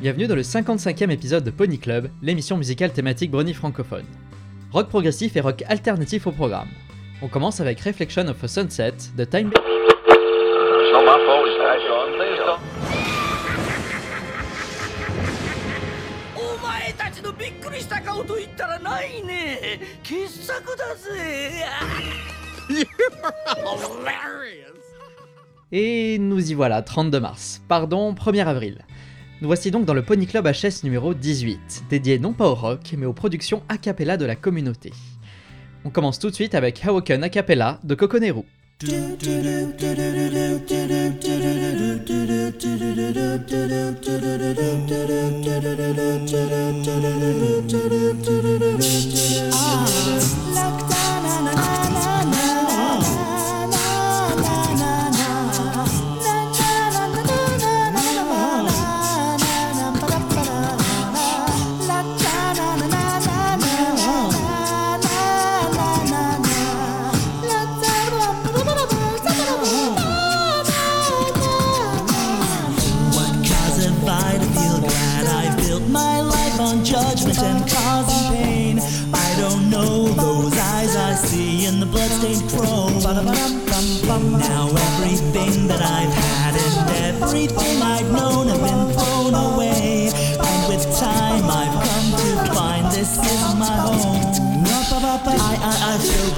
Bienvenue dans le 55e épisode de Pony Club, l'émission musicale thématique brony francophone. Rock progressif et rock alternatif au programme. On commence avec Reflection of a Sunset de Time. Et nous y voilà, 32 mars. Pardon, 1er avril. Nous voici donc dans le Pony Club HS numéro 18, dédié non pas au rock, mais aux productions a cappella de la communauté. On commence tout de suite avec Hawoken a cappella de Coconeru. What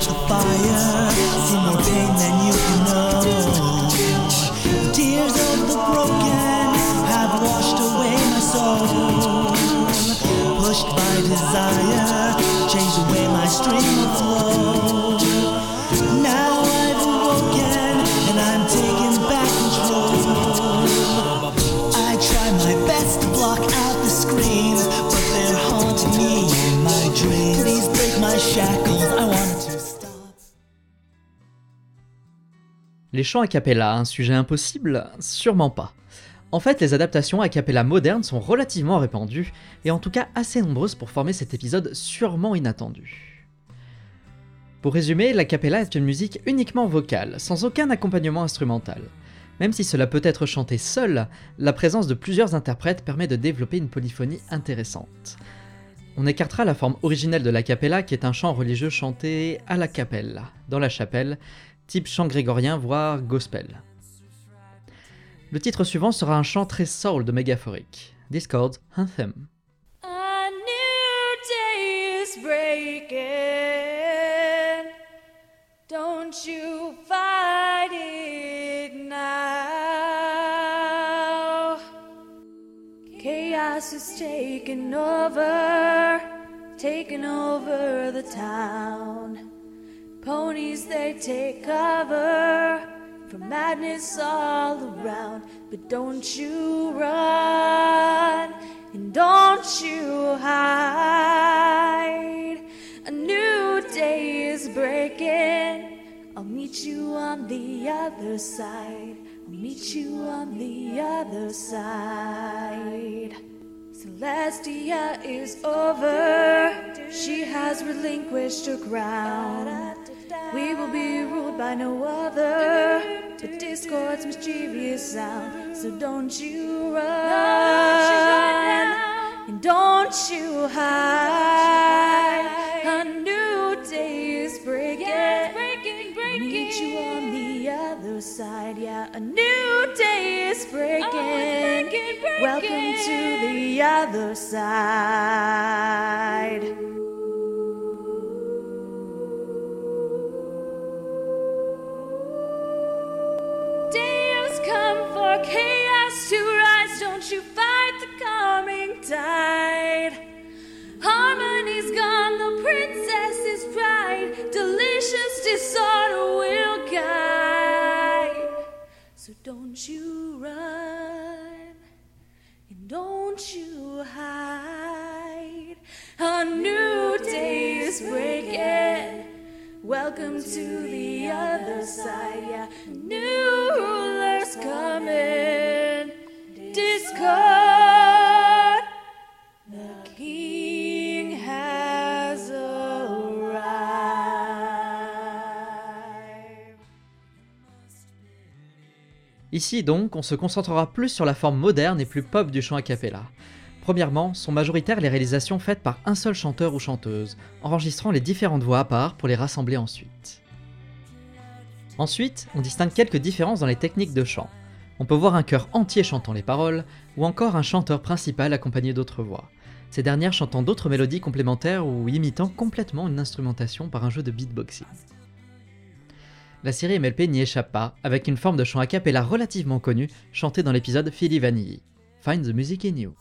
Felt the fire, see more pain than you can know. Tears of the broken have washed away my soul. Pushed by desire, changed away my stream of flow. Les chants a cappella, un sujet impossible Sûrement pas. En fait, les adaptations a cappella modernes sont relativement répandues, et en tout cas assez nombreuses pour former cet épisode sûrement inattendu. Pour résumer, la cappella est une musique uniquement vocale, sans aucun accompagnement instrumental. Même si cela peut être chanté seul, la présence de plusieurs interprètes permet de développer une polyphonie intéressante. On écartera la forme originelle de la cappella qui est un chant religieux chanté à la cappella, dans la chapelle, type chant grégorien voire gospel. Le titre suivant sera un chant très soul de Megaphoric, Discord's Anthem. A new day is breaking. Don't you fight it now. Chaos is taking over, taking over the town. Ponies they take cover from madness all around. But don't you run and don't you hide. A new day is breaking. I'll meet you on the other side. I'll meet you on the other side. Celestia is over. She has relinquished her crown. We will be ruled by no other To discord's mischievous sound. So don't you run, and don't you hide. A new day is breaking, breaking, breaking. Meet you on the other side. Yeah, a new day is breaking. Oh, Welcome to the other side. Tide. Harmony's gone, the princess's pride. Delicious disorder will guide. So don't you run and don't you hide. A new day is breaking. Welcome to the other side, yeah. New rulers coming. Discord. Ici donc, on se concentrera plus sur la forme moderne et plus pop du chant a cappella. Premièrement, sont majoritaires les réalisations faites par un seul chanteur ou chanteuse, enregistrant les différentes voix à part pour les rassembler ensuite. Ensuite, on distingue quelques différences dans les techniques de chant. On peut voir un chœur entier chantant les paroles, ou encore un chanteur principal accompagné d'autres voix, ces dernières chantant d'autres mélodies complémentaires ou imitant complètement une instrumentation par un jeu de beatboxing. La série MLP n'y échappe pas, avec une forme de chant a cappella relativement connue, chantée dans l'épisode Philly Vanilli. Find the music in you.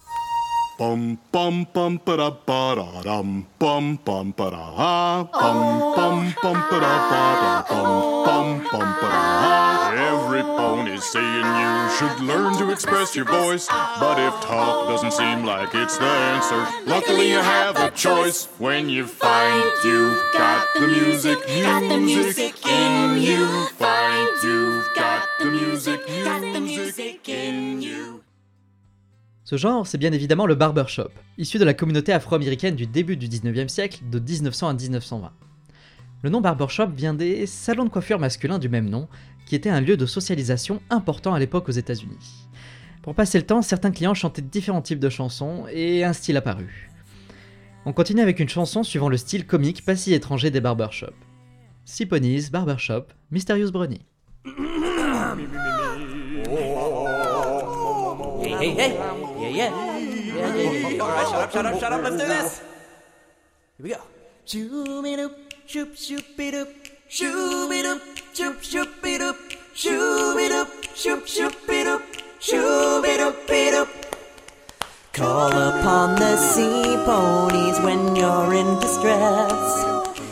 Bum bum bum ba da ba da dum bum bum ba da ha bum bum bum ba da ba da bum bum bum ba da ha. Every pony's saying you should learn to express your voice, but if talk doesn't seem like it's the answer, luckily you have a choice when you find you've got the music, got the music in you. Find you've got the music, got the music in you. Ce genre, c'est bien évidemment le barbershop, issu de la communauté afro-américaine du début du 19e siècle, de 1900 à 1920. Le nom barbershop vient des salons de coiffure masculins du même nom, qui était un lieu de socialisation important à l'époque aux États-Unis. Pour passer le temps, certains clients chantaient différents types de chansons et un style apparut. On continue avec une chanson suivant le style comique pas si étranger des barbershops. Six Ponies, Barbershop, Mysterious Brownie. Yeah, yeah. Yeah, yeah, yeah. All right, shut up, shut up, shut up. Let's do this. Here we go. Shoo-be-doop, shoop, shoop-be-doop. Shoo-be-doop, shoop, shoop-be-doop. Shoo-be-doop, shoop, shoop-be-doop. Shoo-be-doop-be-doop. Call upon the sea ponies when you're in distress.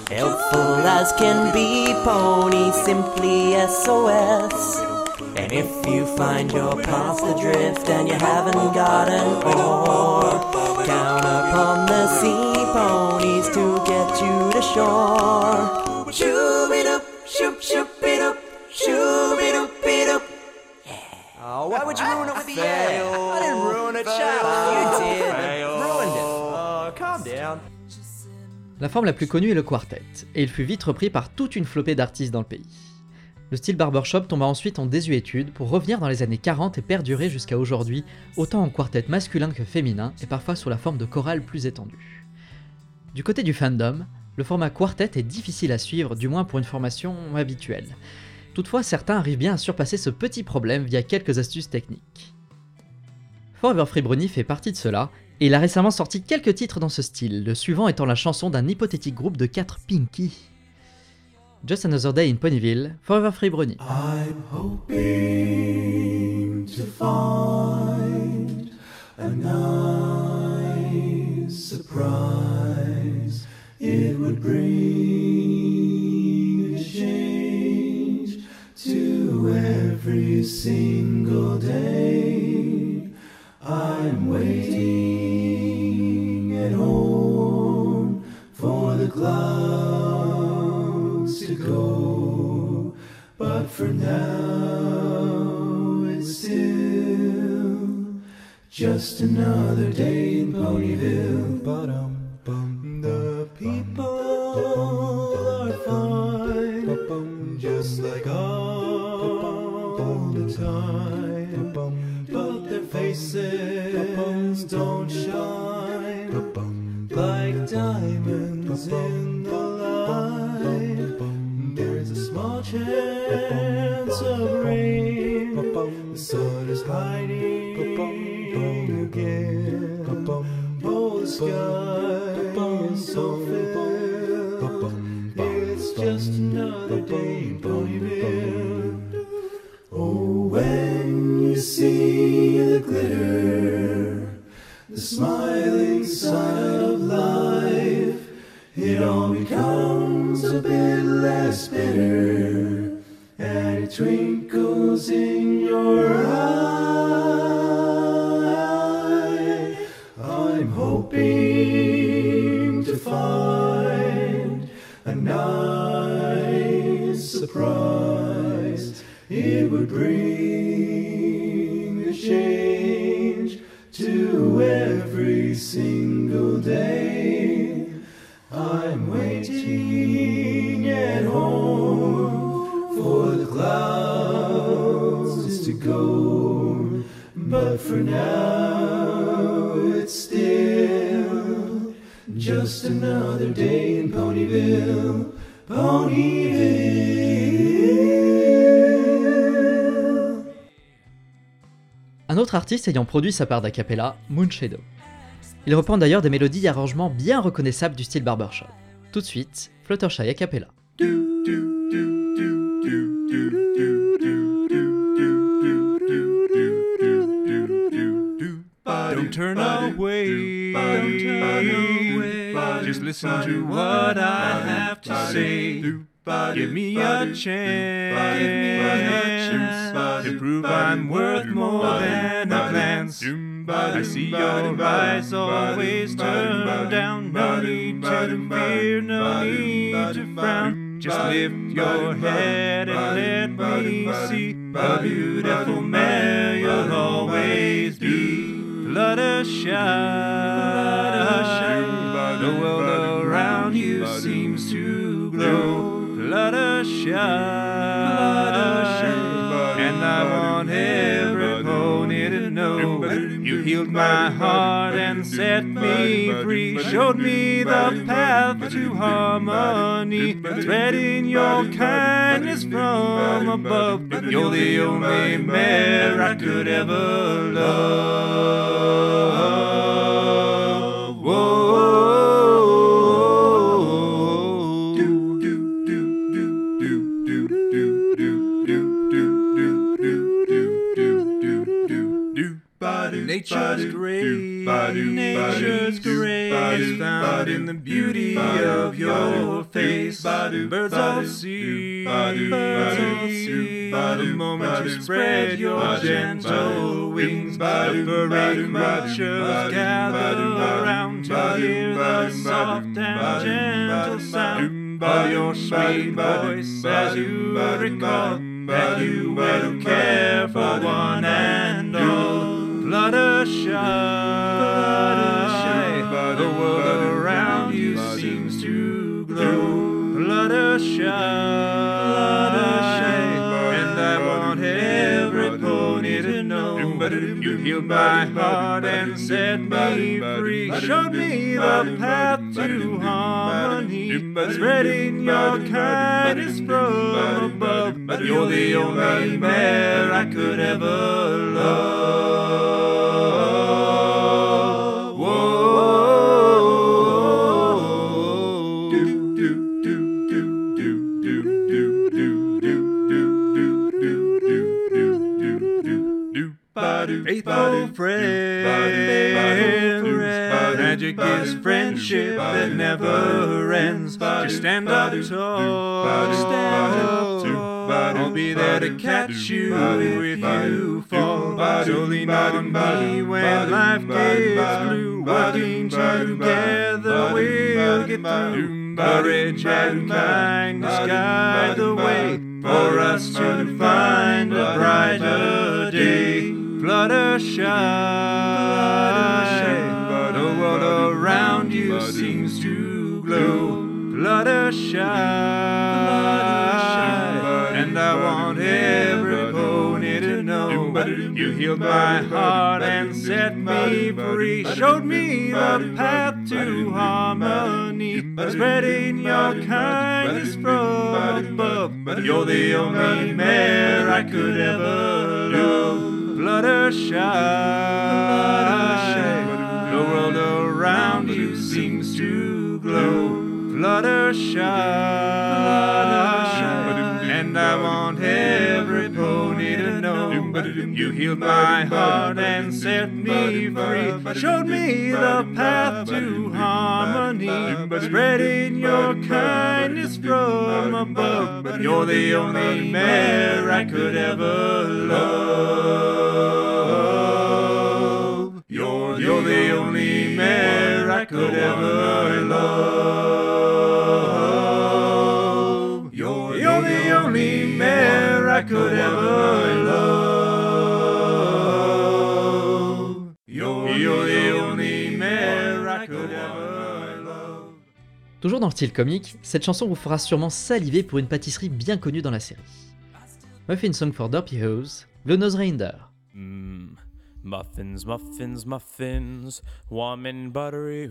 Helpful as can be, pony, simply SOS. And if you find your path adrift and you haven't got an oar, count upon the sea ponies to get you to shore. Shoo-be-doop, shoop, shoop-be-doop, shoo-be-doop-be-doop. Oh, why would you ruin it with the end? I didn't ruin it, up. You did. Ruined it. Oh, calm down. La forme la plus connue est le quartet, et il fut vite repris par toute une flopée d'artistes dans le pays. Le style barbershop tomba ensuite en désuétude pour revenir dans les années 40 et perdurer jusqu'à aujourd'hui, autant en quartet masculin que féminin, et parfois sous la forme de chorale plus étendue. Du côté du fandom, le format quartet est difficile à suivre, du moins pour une formation habituelle. Toutefois, certains arrivent bien à surpasser ce petit problème via quelques astuces techniques. Forever Free Brownie fait partie de cela, et il a récemment sorti quelques titres dans ce style, le suivant étant la chanson d'un hypothétique groupe de 4 Pinky. Just Another Day in Ponyville, Forever Free Brownie. I'm hoping to find a nice surprise. It would bring a change to every single day. I'm waiting at home for the clouds for now, it's still just another day in Ponyville. Ba-dum, bum. The people are fine, just like all the time. But their faces don't shine like diamonds hiding again. Oh, the sky is so filled. It's just another day Ponyville. Oh, when you see the glitter, the smiling side of life, it all becomes a bit less bitter, and it twinkles in your eye. Nice surprise. It would bring a change to every single day. I'm waiting at home for the clouds to go. But for now, it's still just another day Un autre artiste ayant produit sa part d'acapella, Moonshadow. Il reprend d'ailleurs des mélodies et arrangements bien reconnaissables du style barbershop. Tout de suite, Fluttershy a cappella. Don't turn. Don't turn away. Just listen to what I have to say. Give me a chance to prove I'm worth more than a glance. I see your eyes always turn down. No need to fear, no need to frown. Just lift your head and let me see a beautiful man you'll always be. Fluttershy, the world around you seems to glow. Fluttershy, and I want every healed my heart and set me free. Showed me the path to harmony, spreading your kindness from above. You're the only mare I could ever love. Found in the beauty of your face. Birds all see, birds all see the moment you spread your gentle wings. the Furry creatures gather around to hear the soft and gentle sound of your sweet voice as you recall you healed my heart and set me free. Showed me the path to harmony, spreading your kindness from above. You're the only mare I could ever love. Faithful friend, magic is friendship that never ends. Just stand up tall, stand up tall. I'll be there to catch you if you fall. So lean on me when life gets blue. Working together, we'll get through. Courage and kindness guide the way for us to find a brighter. Fluttershy, the world around you seems to glow. Fluttershy, and I want every pony to know you healed my heart and set me free. Showed me the path to harmony, spreading your kindness from above. You're the only mare I could ever love. Fluttershy, the world around you seems to glow. Flutter Fluttershy, and I want know you healed my heart and set me free. Showed me the path to harmony, spreading your kindness from above. You're the only man I could ever love. You're, you're the only man I could ever love. You're, you're the only man I could ever love. Toujours dans le style comique, cette chanson vous fera sûrement saliver pour une pâtisserie bien connue dans la série. Muffin Song for Derpy Hose, Blue Nose Reinder. Mmm. Muffins, muffins, muffins, warm and buttery.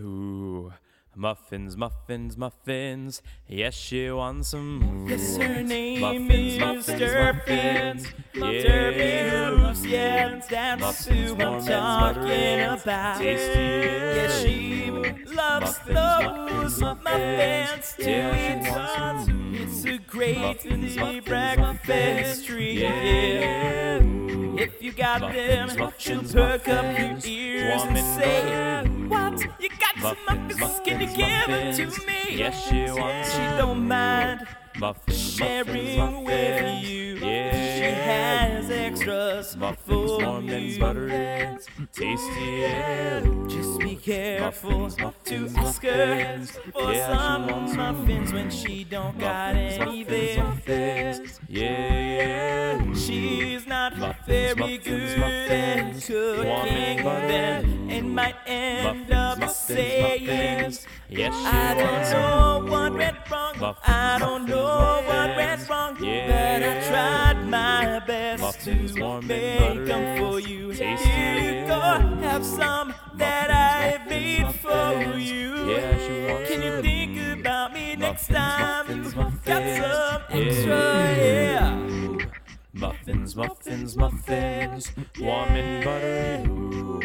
Muffins, muffins, muffins, yes, she wants some. Yes, her name Muffins, is muffins, Durpin. muffins. Durpin, yeah, that's Muffins, who I'm talking about. tasty, Yeah, she loves Muffins, those muffins, muffins too. yeah, wants some. It's a great Muffins, muffins, breakfast treat. Yeah. If you got Muffins, them, muffins, she'll perk up your ears and and say, Muffins, muffins? Can muffins, give them muffins. to me? Yes, she wants She don't mind Muffins, sharing muffins, with you. yeah. She has extras Muffins, for warm you. and buttery, tasty, yeah. Just be careful Muffins, muffins, to ask her muffins. for Yeah, some muffins when she don't got anything. yeah, yeah. She's not Muffins, very muffins, good muffins, at warm and cooking buttery. them and might end Muffins, up muffins, saying, muffins. Yes, I don't know what went wrong. Muffins, I don't muffins, know what went wrong. Yeah. But I tried my best Muffins, to make them for you. Tasty. Here you go, have some that I made for you. Yeah, she Can you think about me next time? Got some extra, yeah. Muffins, muffins, muffins, warm and buttery. Ooh.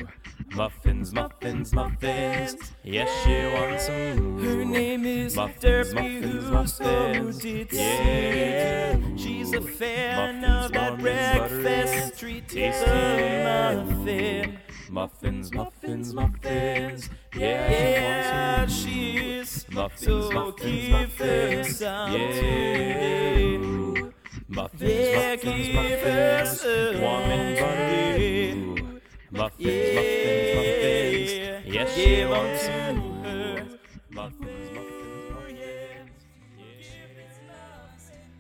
Muffins, muffins, muffins. Yes, she wants some. Her name is Muffins, Derpy muffins, Who muffins. did Yeah. She's a fan Muffins, of that warm and buttery. breakfast treat. Tasty. Muffin. Muffins, muffins, muffins. Yeah, Yeah, she she's wants so some. Muffins, give muffins, muffins. Yeah. today. Muffins, Yeah, muffins, give her muffins. some Warm and buttery. Ooh. Muffins, muffins, muffins. Yes, she give wants to some. her. Muffins, muffins, muffins.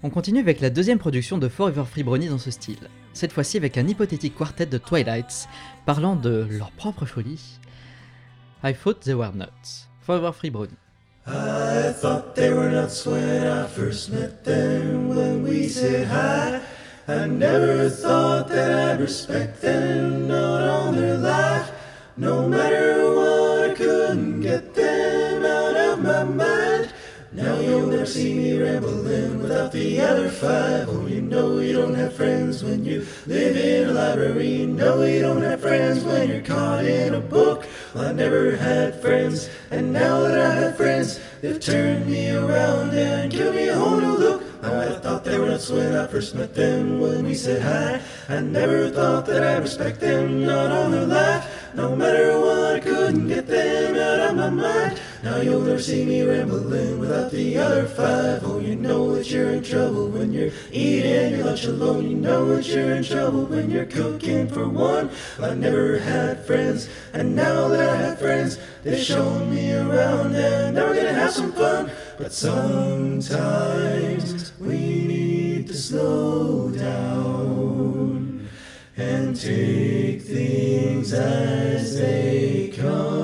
On continue avec la deuxième production de Forever Free Brownie dans ce style, cette fois-ci avec un hypothétique quartet de Twilights parlant de leur propre folie. I thought they were nuts. Forever Free Brownie. I thought they were nuts when I first met them. When we said hi, I never thought that I'd respect them. Not on their life. No matter what, I couldn't get them out of my mind. Now you'll never see me rambling without the other five. Oh, you know you don't have friends when you live in a library. You know you don't have friends when you're caught in a book. I never had friends, and now that I have friends, they've turned me around and given me a whole new look. Now I thought they were nuts when I first met them. When we said hi, I never thought that I'd respect them. Not on their life, no matter what, Now you'll never see me rambling without the other five. Oh, you know that you're in trouble when you're eating your lunch alone. You know that you're in trouble when you're cooking for one. I never had friends, and now that I have friends, they've shown me around, and now we're gonna have some fun. But sometimes we need to slow down and take things as they come.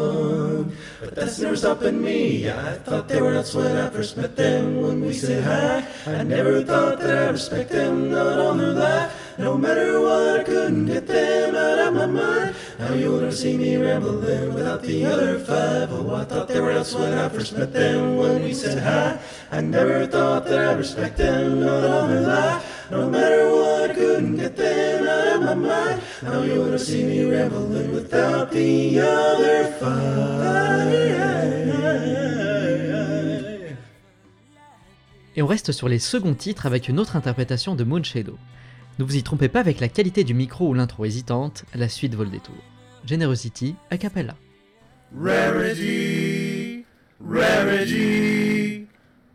But that's never stopping me. I thought they were nuts when I first met them. When we said hi, I never thought that I'd respect them. Not on their life. No matter what, I couldn't get them out of my mind. Now you'll never see me rambling without the other five. Oh, I thought they were nuts when I first met them. When we said hi, I never thought that I'd respect them. Not on their. No matter what, I couldn't get them out of my mind. Now you'll never see me rambling without the other five. Et on reste sur les seconds titres avec une autre interprétation de Moon Shadow. Ne vous y trompez pas avec la qualité du micro ou l'intro hésitante, la suite vaut le détour. Generosity a cappella. Rarity, rarity,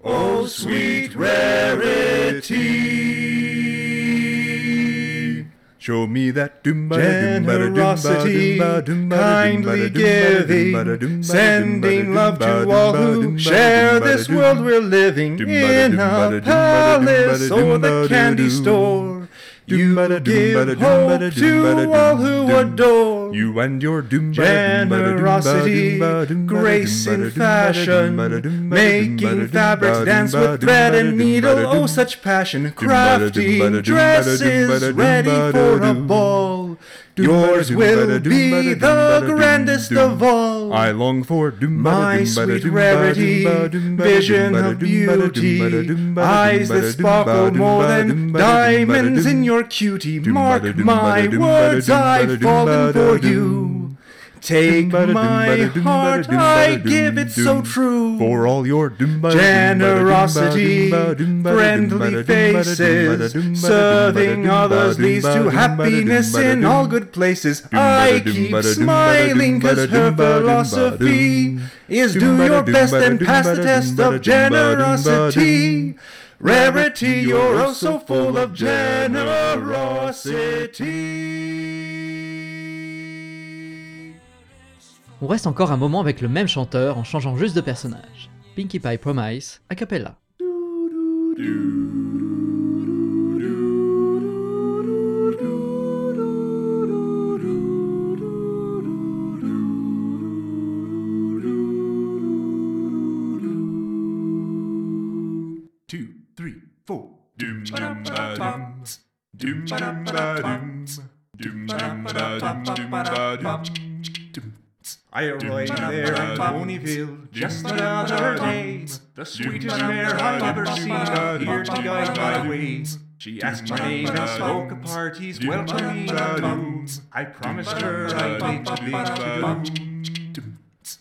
oh sweet rarity. Show me that Generosity, kindly giving, sending love to all who share this world we're living in a palace or the candy store. You give hope to all who adore you and your generosity, grace in fashion, making fabrics dance with thread and needle. Oh, such passion, crafting dresses ready for a ball. Yours will be the grandest of all. I long for my sweet rarity, vision of beauty, eyes that sparkle more than diamonds in your cutie. Mark my words, I've fallen for you. Take my heart, I give it so true. For all your generosity, friendly faces, serving others leads to happiness in all good places. I keep smiling cause her philosophy is do your best and pass the test of generosity. Rarity, you're oh so full of generosity. On reste encore un moment avec le même chanteur en changeant juste de personnage. Pinkie Pie Promise, a cappella. I arrived there in Ponyville just another day. The sweetest mare I've ever seen here to guide my ways. She asked my name and spoke of parties welcoming me. I promised her I'd make the big to do.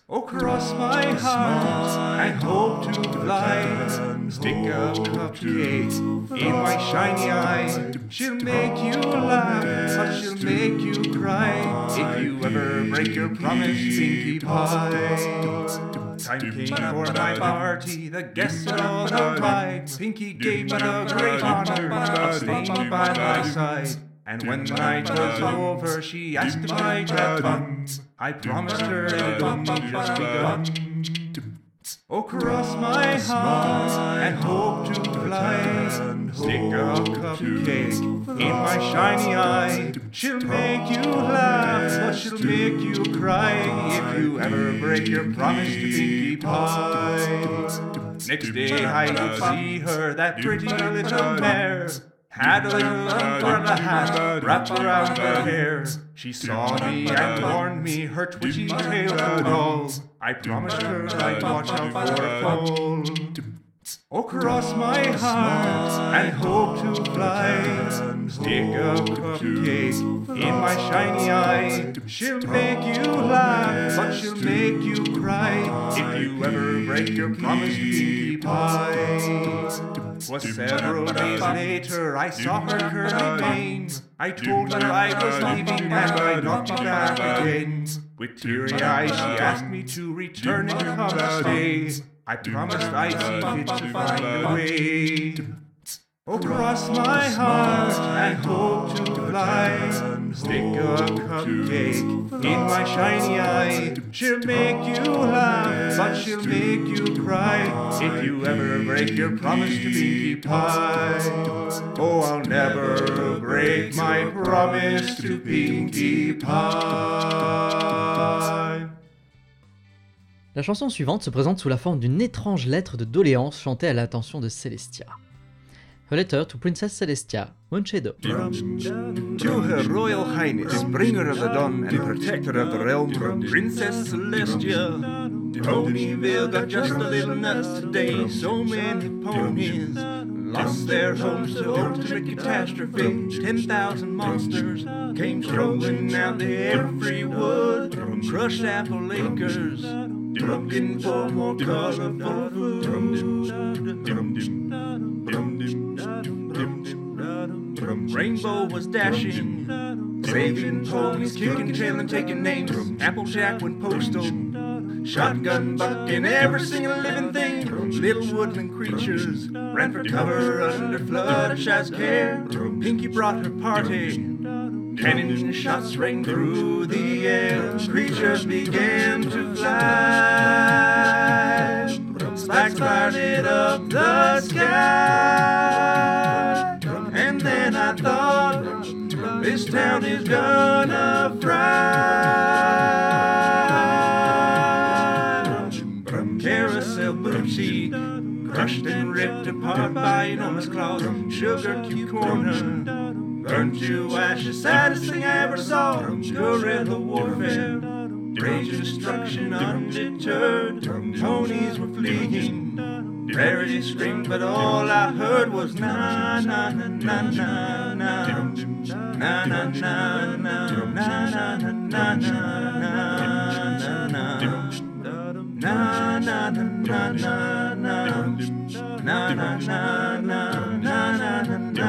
Oh, cross my heart, I hope to fly. Stick a cupcake in my shiny eye. She'll make you laugh, but she'll make you cry. If you ever break your promise, Pinkie Pie. Time came for my party, the guests had all arrived. Pinkie gave me the great honor of staying by my side. And when the night was over, she asked if I'd have fun. I promised her it had only just begun. Oh, cross my heart and hope to fly. Stick a cupcake in my shiny eye. She'll make you laugh, but she'll make you cry if you ever break your promise to Pinkie Pie. Next day I see her, that pretty little mare. Had a little umbrella hat wrapped around her hair. She saw me and warned me her twitchy tail would all. I promised her I'd watch out for a fall. Oh, cross my heart and hope to fly. Stick a cupcake in my shiny eye. She'll make you laugh, but she'll make you cry if you ever break your promise to Pie. Was several days later, I saw her curly mane. I told her I was leaving and I'd not be back again. With teary eyes, she asked me to return and come stay. I promised I'd see fit to find a way. Oh, cross my heart and hope to fly. Stick a cupcake in my shiny eye. She'll make you laugh, but she'll make you cry if you ever break your promise to Pinkie Pie. Oh, I'll never break my promise to Pinkie Pie. La chanson suivante se présente sous la forme d'une étrange lettre de doléance chantée à l'attention de Celestia. A letter to Princess Celestia, Moon Shadow. To Her Royal Highness, bringer of the dawn and protector of the realm, Princess Celestia. Ponyville got just a little nuts today. So many ponies lost their homes to ultimate catastrophe. Ten thousand monsters came strolling out to every wood, crushed apple acres, looking for more colorful food. Rainbow was dashing, saving ponies, kicking tail and taking names. Applejack went postal, shotgun bucking every single living thing. Little woodland creatures ran for cover under Fluttershy's care. Pinkie brought her party. Cannon shots rang through the air. Creatures began to fly. Spikes lighted up the sky. And then I thought this town is gonna fry. Carousel booty, crushed and ripped apart by enormous claws. Sugar cube corner, burned to ashes, saddest thing I ever saw. Guerrilla warfare, rage and destruction undeterred. Ponies were fleeing. Rarity screamed, but all I heard was na na na na na na na na na na na na na na na na na Na na na na na na na na na na na na na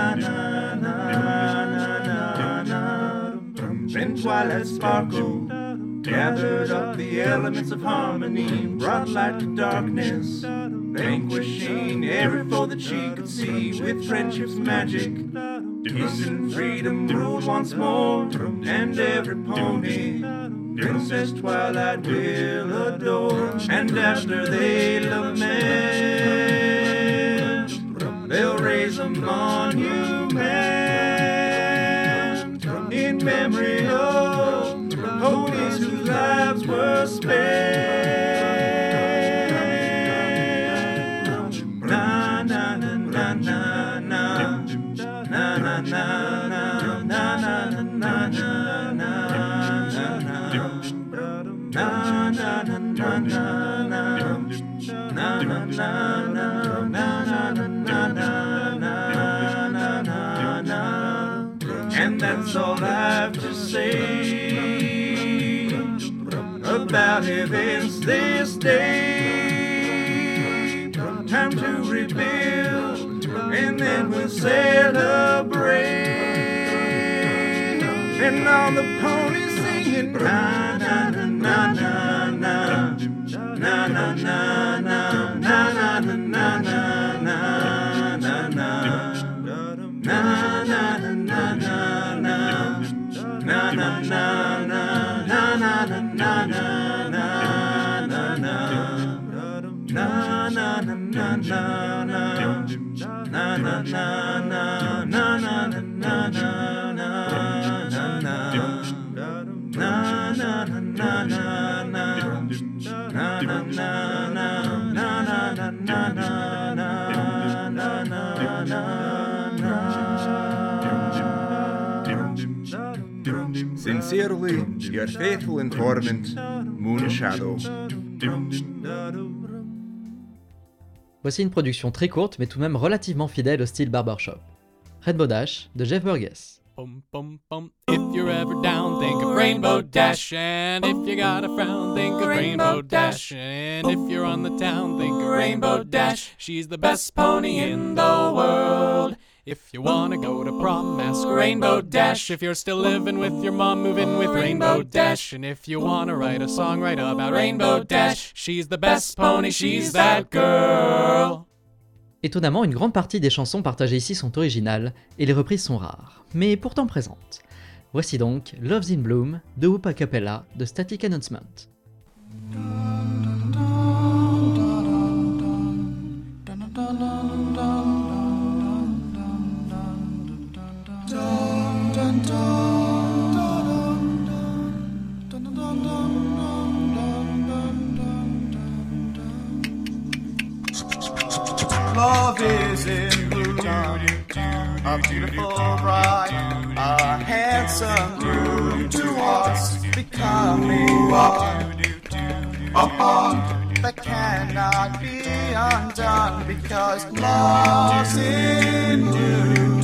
na na na Then twilight sparkled, gathered up the elements of harmony, brought light to darkness, vanquishing every foe that she could see with friendship's magic. Peace and freedom ruled once more, and every pony Princess Twilight will adore. And after they lament, they'll raise a monument in memory of lives were spared. Na na na na na na na na na and that's all I've to say about events this day. Time to rebuild, and then we'll celebrate. And all the ponies singing na na na na na na na na na na na na na na na na na na na Sincerely, your faithful informant, Moon Shadow. Voici une production très courte mais tout de même relativement fidèle au style barbershop. Rainbow Dash de Jeff Burgess. Bum, bum, bum. If you're ever down, think of Rainbow Dash. And if you got a frown, think of Rainbow Dash. And if you're on the town, think of Rainbow Dash. She's the best pony in the world. If you wanna go to prom, ask Rainbow Dash. If you're still living with your mom, move in with Rainbow Dash. And if you wanna write a song, write about Rainbow Dash. She's the best pony, she's that girl. Étonnamment, une grande partie des chansons partagées ici sont originales et les reprises sont rares, mais pourtant présentes. Voici donc Love's in Bloom de Hoop a Cappella de Static Announcement. Love is in bloom, a beautiful bride, a handsome groom to us, becoming one, a bond that cannot be undone because love's in bloom.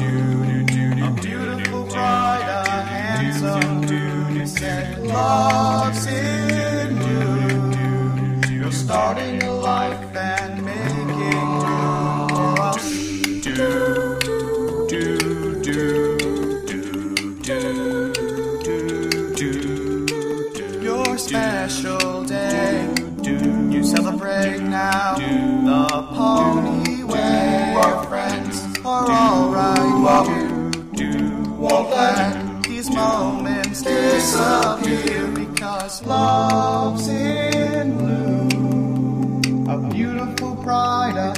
A beautiful bride, a handsome groom, said love's in bloom. You're starting a life and celebrate now the pony way. Our friends are alright. Won't let these moments disappear because love's in bloom. A beautiful bride,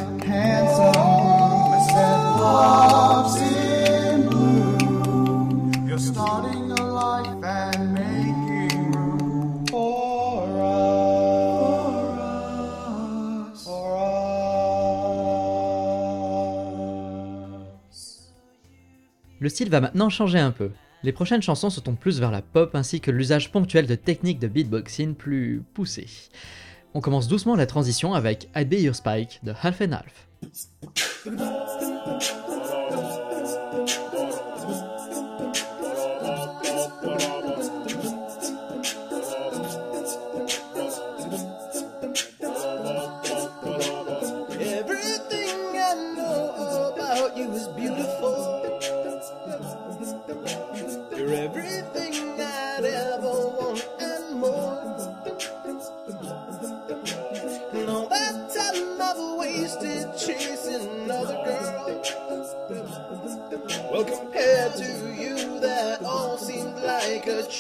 style va maintenant changer un peu. Les prochaines chansons se tournent plus vers la pop ainsi que l'usage ponctuel de techniques de beatboxing plus poussées. On commence doucement la transition avec I'd Be Your Spike de Half and Half.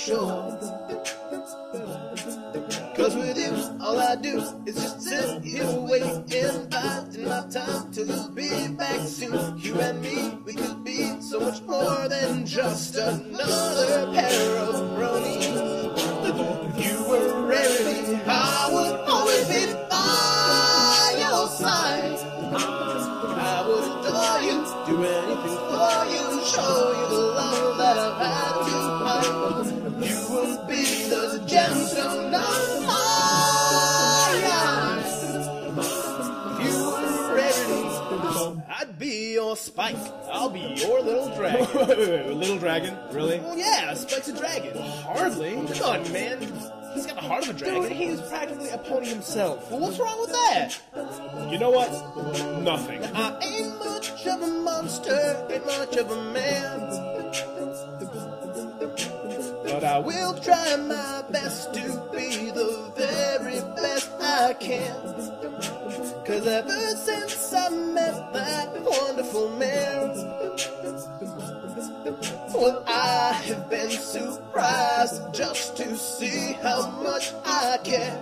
Cause with you, all I do is just sit here waiting, biding my time till you'll be back soon. You and me, we could be so much more than just another pair dragon? Really? Well, yeah, Spike's a dragon. Hardly. Come on, man. He's got the heart of a dragon. Dude, he's practically a pony himself. Well, what's wrong with that? You know what? Nothing. I ain't much of a monster, ain't much of a man. But I will try my best to be the very best I can. Cause ever since I met that wonderful man, well, I have been surprised just to see how much I care.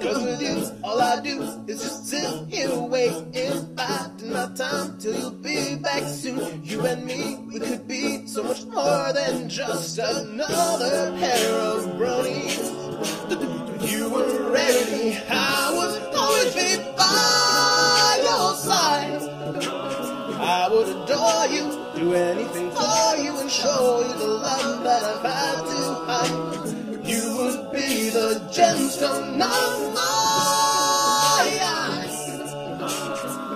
Cause with you, all I do is just sit here waiting, biding my time till you'll be back soon. You and me, we could be so much more than just another pair of bronies. You were rarity, I would always be by your side. I would adore you, do anything for you, and show you the love that I've had to hide. You would be the gemstone of my eyes.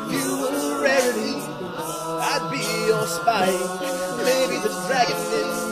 If you were a rarity, I'd be your spike. Maybe the dragon in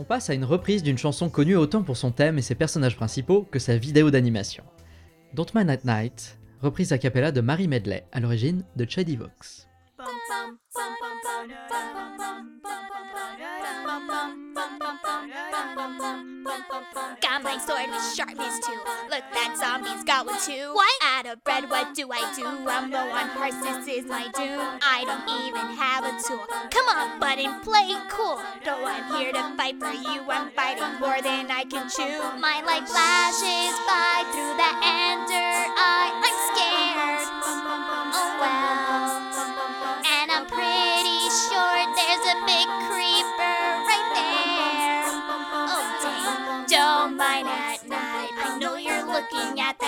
On passe à une reprise d'une chanson connue autant pour son thème et ses personnages principaux que sa vidéo d'animation. Don't Mind at Night, reprise a cappella de Mary Medley, à l'origine de Chaddy Vox. Got my sword with sharpness too. Look, that zombie's got one too. What? Out of bread, what do I do? I'm low on parts, this is my doom. I don't even have a tool. Come on, button, play cool. No, I'm here to fight for you. I'm fighting more than I can chew. My light flashes by through the ender eye. I'm scared. Oh well. And I'm pretty sure there's a big creeper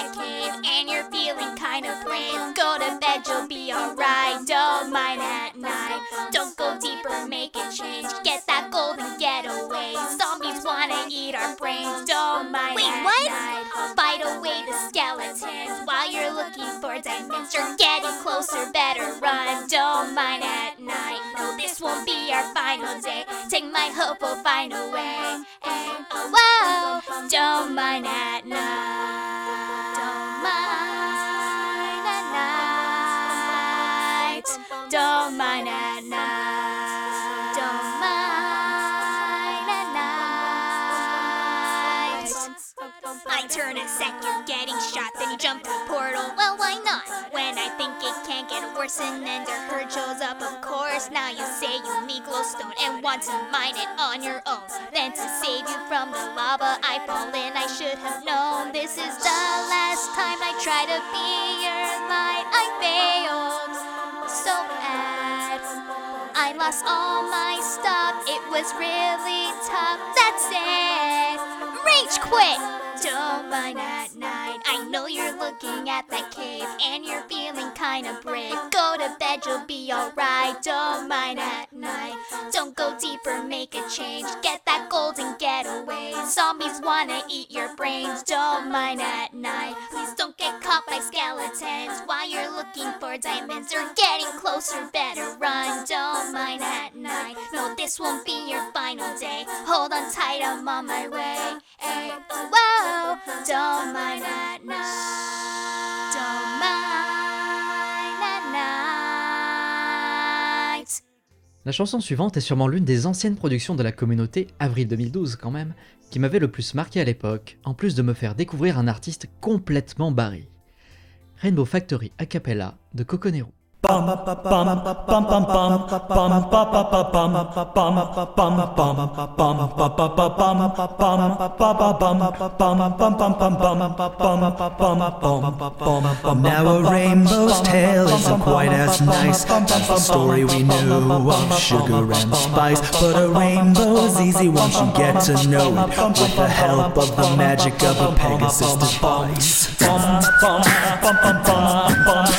that cave and you're feeling kind of brave. Go to bed, you'll be alright. Don't mind at night. Don't go deeper, make a change. Get that golden getaway. Zombies wanna eat our brains. Don't mind Wait, at what? night. Fight away the skeletons while you're looking for diamonds. You're getting closer, better run. Don't mind at night. No, this won't be our final day. Take my hope, we'll find a way. Hey, oh, whoa. Don't mind at night. A sec, you're getting shot, then you jump through a portal. Well, why not? When I think it can't get worse, and then Ender Herd shows up, of course. Now you say you need glowstone and want to mine it on your own. Then to save you from the lava, I fall in. I should have known this is the last time I try to be your light. I failed so bad. I lost all my stuff. It was really tough. That's it. Rage quit. Don't mind at night. I know you're looking at that cave and you're feeling kind of brave. Go to bed, you'll be alright. Don't mind at night. Don't go deeper, make a change. Get that golden getaway. Zombies wanna eat your brains. Don't mind at night. Please don't get caught by skeletons while you're looking for diamonds. You're getting closer, better run. Don't mind at night. No, this won't be your final day. Hold on tight, I'm on my way. Hey, whoa, don't mind at La chanson suivante est sûrement l'une des anciennes productions de la communauté, avril 2012 quand même, qui m'avait le plus marqué à l'époque, en plus de me faire découvrir un artiste complètement barré. Rainbow Factory a cappella de Coconero. Now a rainbow's tale isn't quite as nice as the story we knew of sugar and spice. But a rainbow's easy once you get to know it with the help of the magic of a Pegasus device.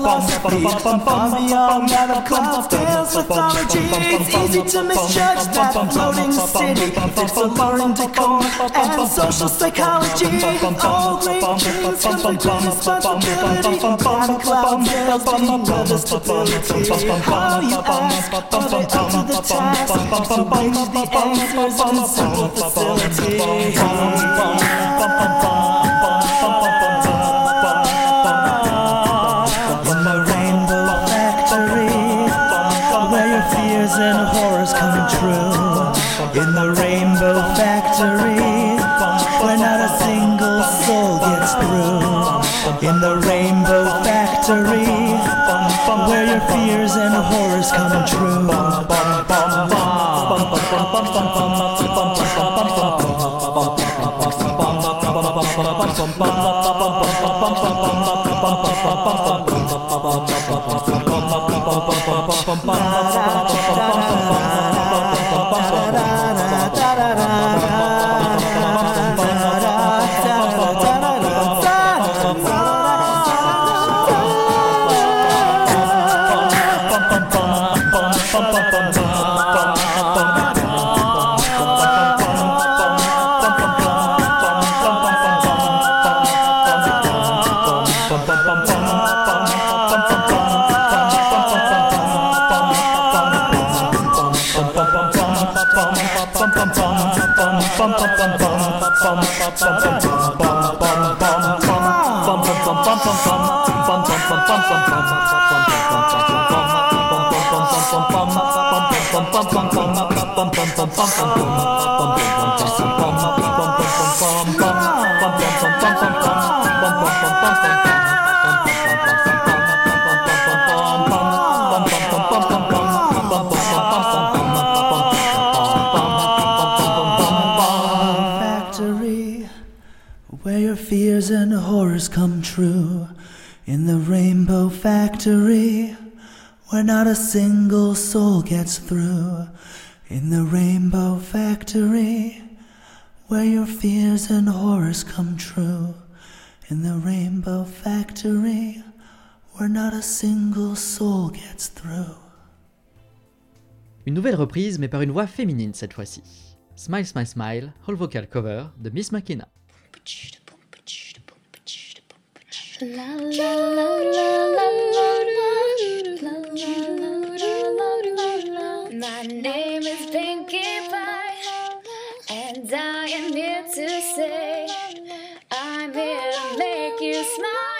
philosophy. Far beyond that of Cloudsdale's mythology. It's easy to misjudge that floating city. It's a learned decor and social psychology. All great dreams from the greatest possibility. On Cloudsdale's dream of the stability. How you ask, are they up to the task? To range the answers in simple facility. Work come true in the rainbow factory where not a single soul gets through. In the rainbow factory where your fears and horrors come true. In the rainbow factory where not a single soul gets through. Une nouvelle reprise, mais par une voix féminine cette fois-ci. Smile, Smile, Smile, Whole Vocal Cover de Miss McKenna. My name is Pinkie Pie, and I am here to say I'm here to make you smile.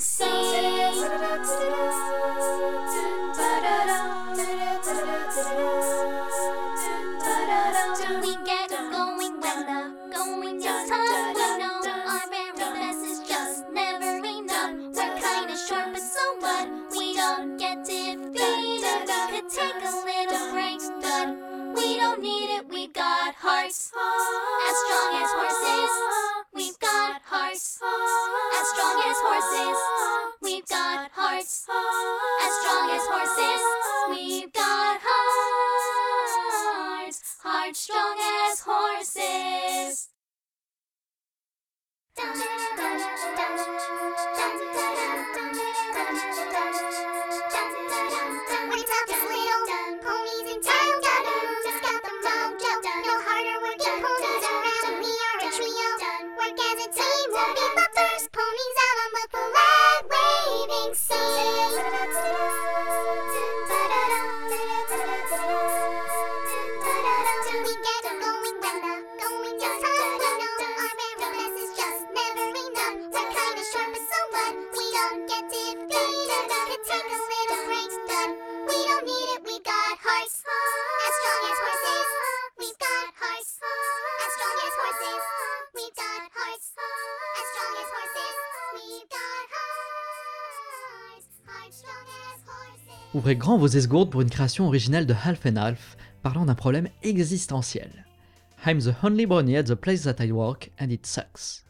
so horses. Ouvrez grand vos esgourdes pour une création originale de Half and Half, parlant d'un problème existentiel. I'm the only bunny at the place that I work and it sucks.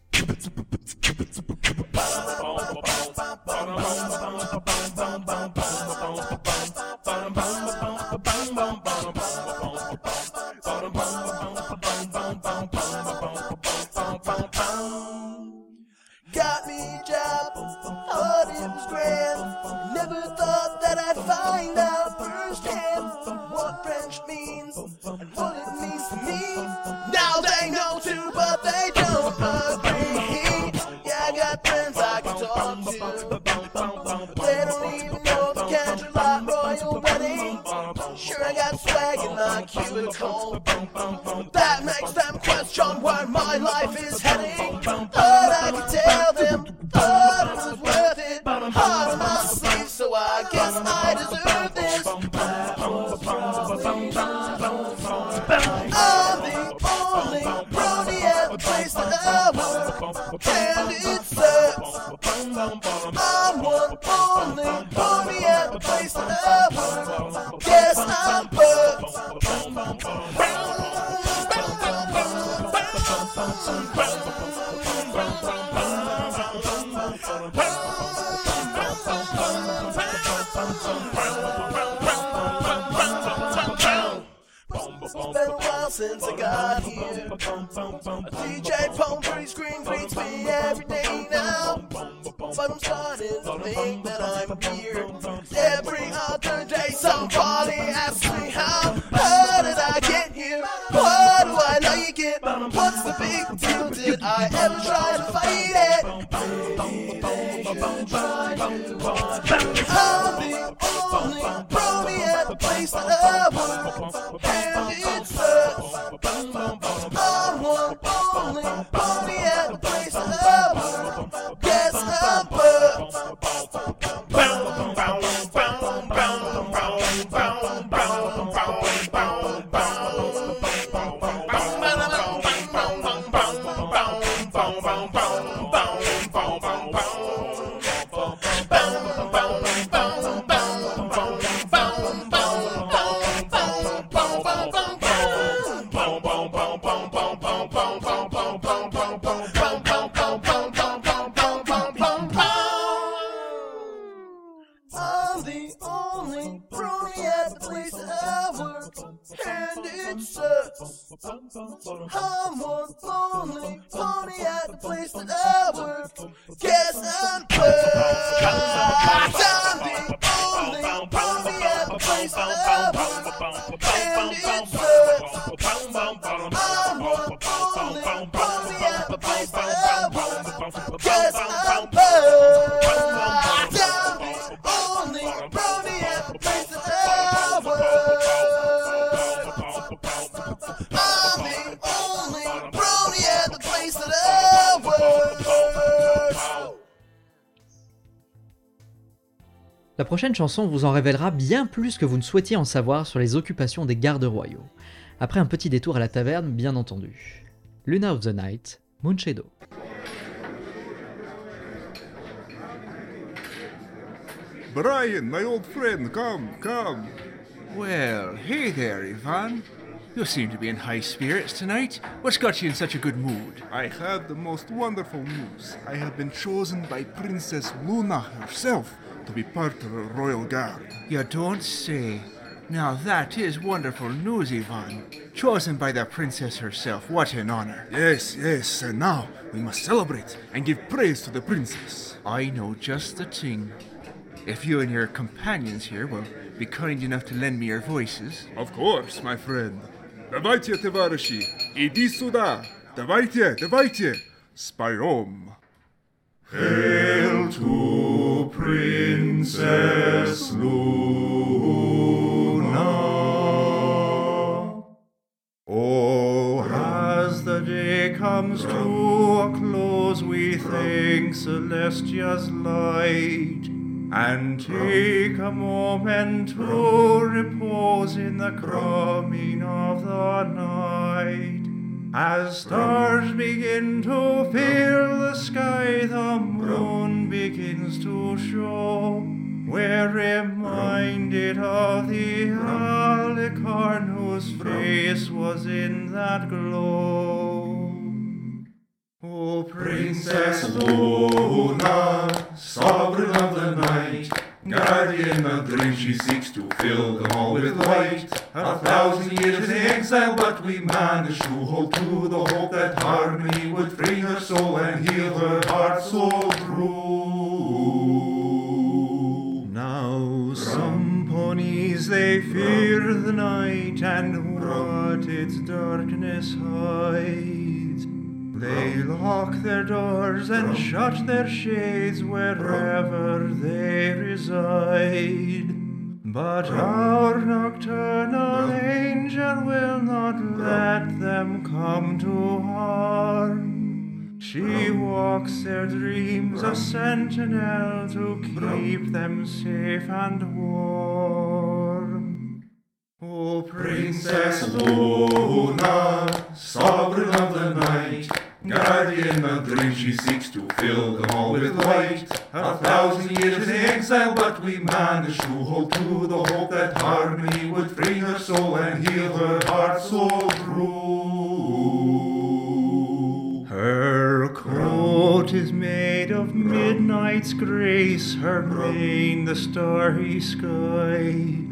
I'm chanson vous en révélera bien plus que vous ne souhaitiez en savoir sur les occupations des gardes royaux. Après un petit détour à la taverne, bien entendu. Luna of the Night, Moonshadow. Brian, my old friend, come, come. Well, hey there, Ivan. You seem to be in high spirits tonight. What's got you in such a good mood? I have the most wonderful news. I have been chosen by Princess Luna herself to be part of the royal guard. You don't say. Now that is wonderful news, Ivan. Chosen by the princess herself. What an honor. Yes, yes, and now we must celebrate and give praise to the princess. I know just the thing. If you and your companions here will be kind enough to lend me your voices. Of course, my friend. Давайте, товарищи, иди сюда. Давайте, давайте. Spyom. Hail to Princess Luna. Oh, as the day comes to a close, we thank Celestia's light and take a moment to repose in the coming of the night. As stars begin to fill the sky, the moon begins to show. We're reminded of the alicorn whose face was in that glow. O Princess Luna, sovereign of the night, guardian of dreams, she seeks to fill them all with light. A thousand years in exile, but we managed to hold to the hope that harmony would free her soul and heal her heart so true. Now some ponies they fear the night and what its darkness hides. They lock their doors and shut their shades wherever they reside. But our nocturnal angel will not let them come to harm. She walks their dreams a sentinel to keep them safe and warm. O Princess Luna, sovereign of the night, guardian of dreams, she seeks to fill them all with light. A thousand years in exile, but we managed to hold to the hope that harmony would free her soul and heal her heart so true. Her coat is made of midnight's grace, her mane the starry sky.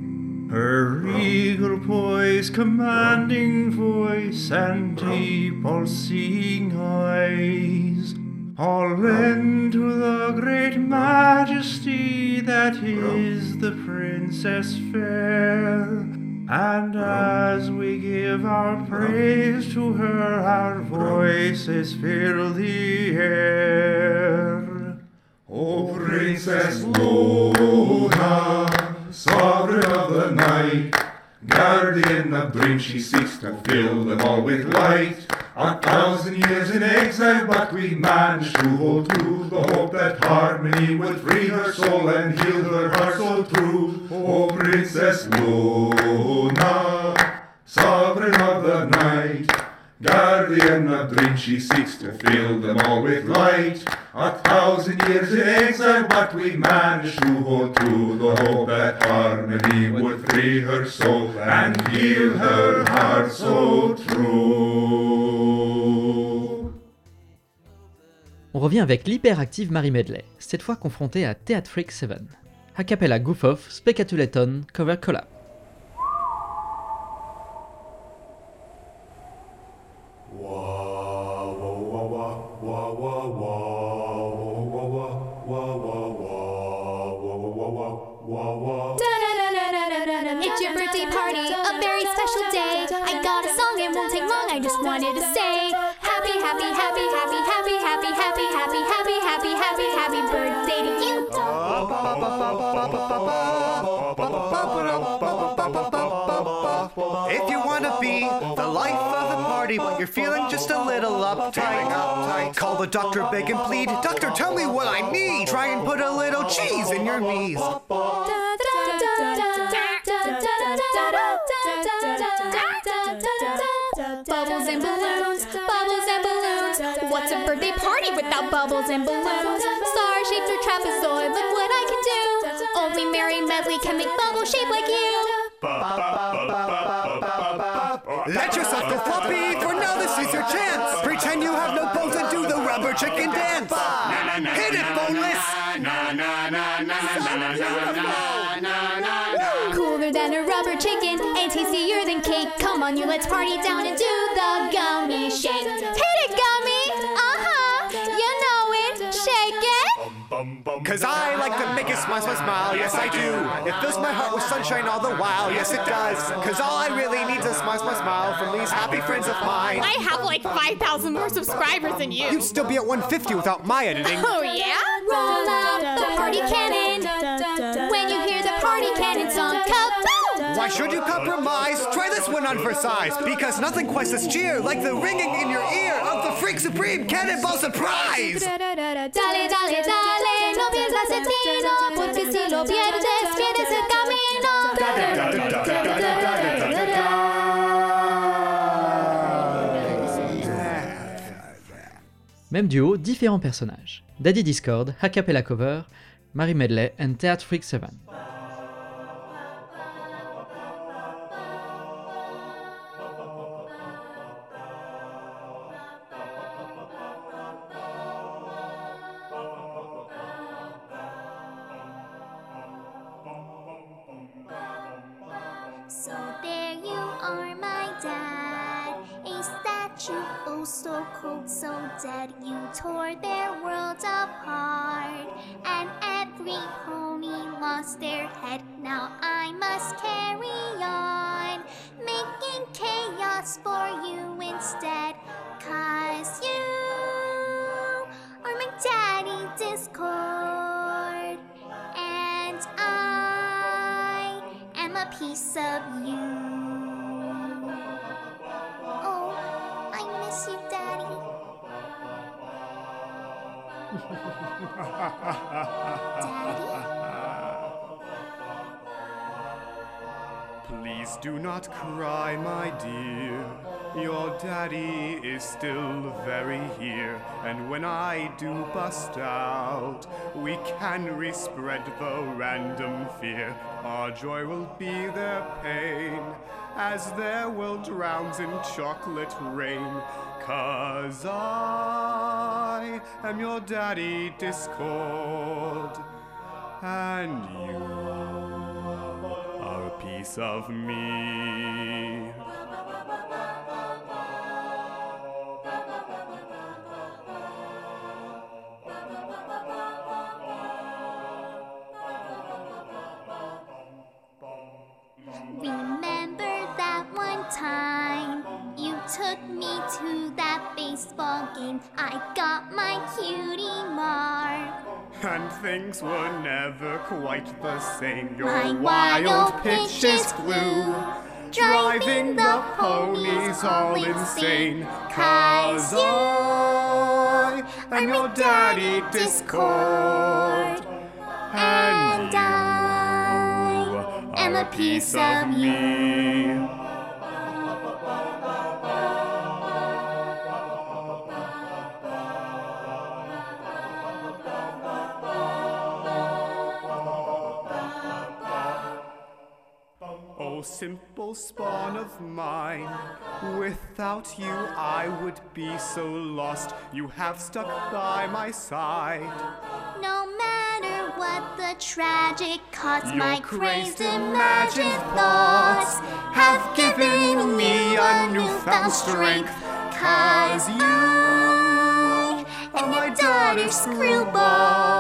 Her regal poise, commanding voice, and deep all-seeing eyes, all lend to the great majesty that is the princess fair. And as we give our praise to her, our voices fill the air. O Princess Luna, sovereign of the night, guardian of dreams, she seeks to fill them all with light. A thousand years in exile, but we managed to hold to the hope that harmony would free her soul and heal her heart so true. O Princess Luna, sovereign of the night, guardian of dreams, she seeks to fill them all with light. A thousand years in exile, but we managed to hold to the hope that harmony would free her soul and heal her heart so true. On revient avec l'hyperactive Marie Medley, cette fois confrontée à Theatric 7. A cappella Goof Off, Specatulaton, Cover Collab. Got a song, it won't take long. I just wanted to say happy, happy, happy, happy, happy, happy, happy, happy, happy, happy, happy, happy birthday to you. If you want to be the life of the party, but you're feeling just a little uptight, call the doctor, beg and plead. Doctor, tell me what I need. Try and put a little cheese in your knees. Bubbles and balloons, bubbles and balloons. What's a birthday party without bubbles and balloons? Star shaped or trapezoid, look what I can do. Only Mary Medley can make bubbles shape like you. Let yourself go floppy, for now this is your chance. Pretend you have no bones and do the rubber chicken dance. Hit it, boneless. Cooler than a rubber chicken and tastier than cake. Come on, you let's party down and do the gummy shake. Hit it, gummy. Uh huh. You know it. Shake it. Cause I like to make it smile, smile, smile, yes I do. It fills my heart with sunshine all the while, yes it does. Cause all I really need is a smile, smile, smile from these happy friends of mine. I have like 5,000 more subscribers than you. You'd still be at 150 without my editing. Oh, yeah? Roll out the party cannon. When you hear the party cannon song, kaboom! Why should you compromise? Try this one on for size, because nothing quite says cheer like the ringing in your ear of the Freak Supreme Cannonball Surprise! Dale, dale, dale, no pierdas el tino, porque si lo pierdes, pierdes el Même duo, différents personnages. Daddy Discord, Acapella Cover, Marie Medley and Theatre Freak 7. So cold, so dead. You tore their world apart. And every pony lost their head. Now I must carry on. Making chaos for you instead. Cause you are my daddy Discord. And I am a piece of Please do not cry, my dear. Your daddy is still very here. And when I do bust out, we can respread the random fear. Our joy will be their pain, as their world drowns in chocolate rain. Cause I am your daddy, Discord. And you are a piece of me. Took me to that baseball game? I got my cutie mark. And things were never quite the same. Your My wild wild pitches flew, driving the ponies all insane. Cause I am your daddy Discord. And I am a piece of me. Simple spawn of mine, without you I would be so lost. You have stuck by my side. No matter what the tragic cost, Your my crazed imagined thoughts have given me a newfound strength. Cause you are my daughter screwball,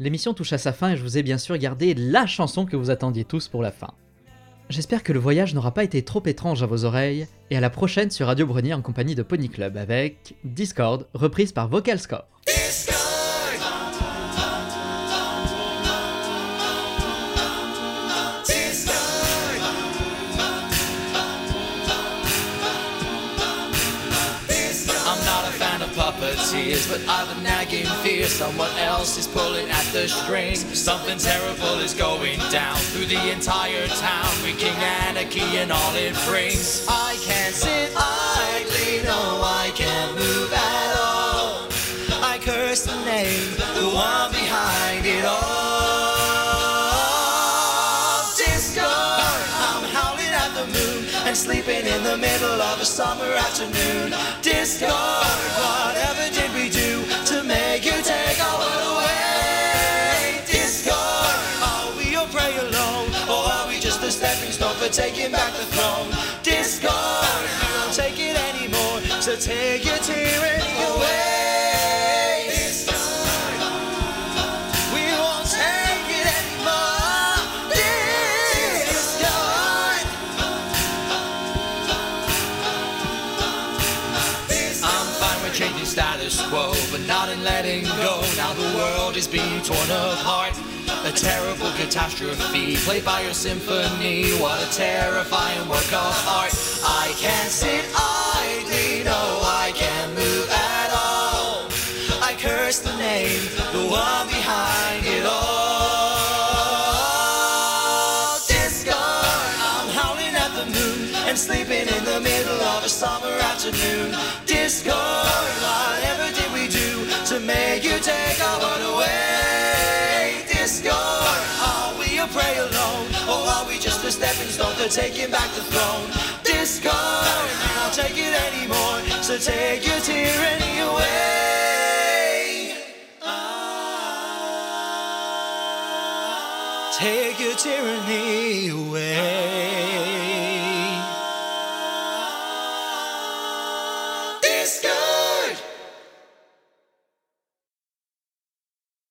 L'émission touche à sa fin et je vous ai bien sûr gardé la chanson que vous attendiez tous pour la fin. J'espère que le voyage n'aura pas été trop étrange à vos oreilles, et à la prochaine sur Radio Brunier en compagnie de Pony Club avec Discord, reprise par Vocal Score. Puppeteers, but I've a nagging fear someone else is pulling at the strings. Something terrible is going down through the entire town, wreaking anarchy and all it brings. I can't sit idly, no, I can't move at all. I curse the name, the one behind it all. Discord, I'm howling at the moon and sleeping in the middle of a summer afternoon. Discord, whatever for taking back the throne? Discord, we won't take it anymore, so take your tyranny away. We won't take it anymore. Discord. I'm fine with changing status quo, but not in letting go. Now the world is being torn apart. A terrible catastrophe played by your symphony. What a terrifying work of art. I can't sit idly, no, I can't move at all. I curse the name, the one behind it all. Discord, I'm howling at the moon and sleeping in the middle of a summer afternoon. Discord, a stepping stone for taking back the throne? Discord, we won't take it anymore, so take your tyranny away. Ah. Take your tyranny.